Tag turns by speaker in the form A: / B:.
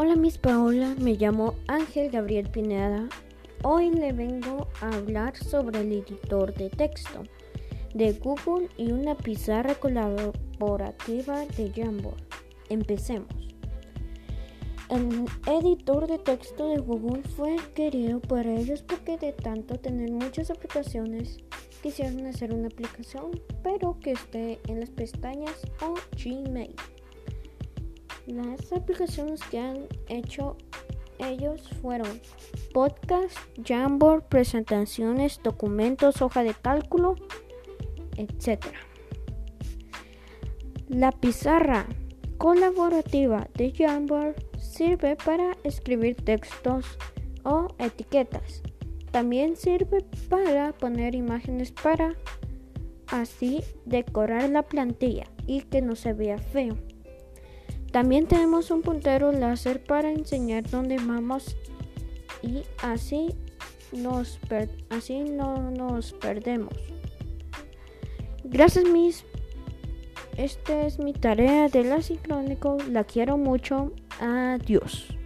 A: Hola Miss Paola, me llamo Ángel Gabriel Pineda. Hoy le vengo a hablar sobre el editor de texto de Google y una pizarra colaborativa de Jamboard. Empecemos. El editor de texto de Google fue querido por ellos porque de tanto tener muchas aplicaciones quisieron hacer una aplicación pero que esté en las pestañas o Gmail. Las aplicaciones que han hecho ellos fueron podcast, Jamboard, presentaciones, documentos, hoja de cálculo, etc. La pizarra colaborativa de Jamboard sirve para escribir textos o etiquetas. También sirve para poner imágenes para así decorar la plantilla y que no se vea feo. También tenemos un puntero láser para enseñar dónde vamos y así, nos así no nos perdemos. Gracias mis. Esta es mi tarea de la sincrónico. La quiero mucho. Adiós.